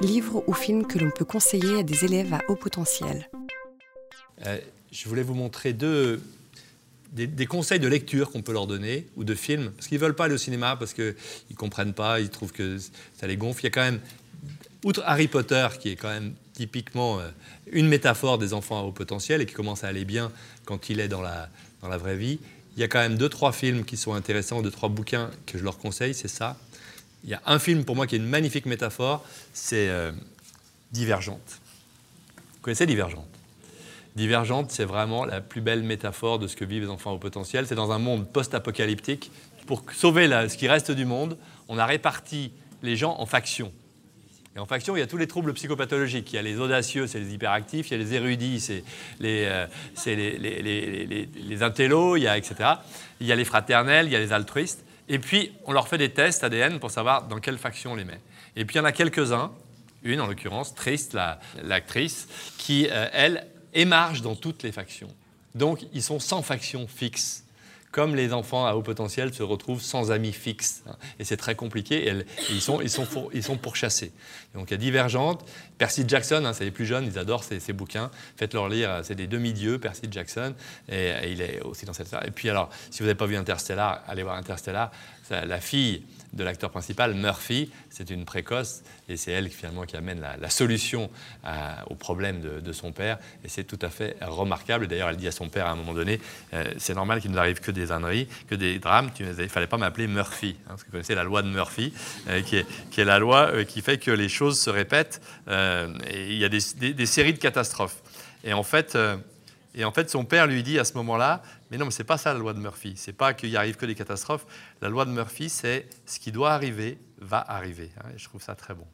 livres ou films que l'on peut conseiller à des élèves à haut potentiel. Euh, je voulais vous montrer deux, des, conseils de lecture qu'on peut leur donner ou de films, parce qu'ils ne veulent pas aller au cinéma, parce qu'ils ne comprennent pas, ils trouvent que ça les gonfle. Il y a quand même, outre Harry Potter, qui est quand même typiquement euh, une métaphore des enfants à haut potentiel et qui commence à aller bien quand il est dans la, dans la vraie vie, il y a quand même deux, trois films qui sont intéressants, deux, trois bouquins que je leur conseille, c'est ça. Il y a un film pour moi qui est une magnifique métaphore, c'est euh, Divergente. Vous connaissez Divergente? Divergente, c'est vraiment la plus belle métaphore de ce que vivent les enfants au potentiel. C'est dans un monde post-apocalyptique. Pour sauver ce qui reste du monde, on a réparti les gens en factions. Et en faction, il y a tous les troubles psychopathologiques. Il y a les audacieux, c'est les hyperactifs. Il y a les érudits, c'est les, euh, les, intellos, il y a, etc. Il y a les fraternels, il y a les altruistes. Et puis, on leur fait des tests ADN pour savoir dans quelle faction on les met. Et puis, il y en a quelques-uns, une en l'occurrence, Triste, l'actrice, qui, euh, elle, émarge dans toutes les factions. Donc, ils sont sans faction fixe comme les enfants à haut potentiel se retrouvent sans amis fixes. Hein. Et c'est très compliqué, et, ils, sont, ils, sont ils sont pourchassés. donc il y a Divergente, Percy Jackson, hein, c'est les plus jeunes, ils adorent ces, bouquins. Faites-leur lire, c'est des demi-dieux, Percy Jackson, et, il est aussi dans cette... Et puis alors, si vous n'avez pas vu Interstellar, allez voir Interstellar. La fille de l'acteur principal, Murphy. C'est une précoce et c'est elle finalement qui amène la, solution au problème de, son père. Et c'est tout à fait remarquable. D'ailleurs, elle dit à son père à un moment donné euh, C'est normal qu'il ne arrive que des âneries, que des drames. Il ne fallait pas m'appeler Murphy. Hein, parce que vous connaissez la loi de Murphy, euh, qui, est, la loi euh, qui fait que les choses se répètent. il y a des, des, séries de catastrophes. Et en fait, et en fait, son père lui dit à ce moment-là, mais non, mais c'est pas ça la loi de Murphy. C'est pas qu'il arrive que des catastrophes. La loi de Murphy, c'est ce qui doit arriver va arriver. Hein, et je trouve ça très bon.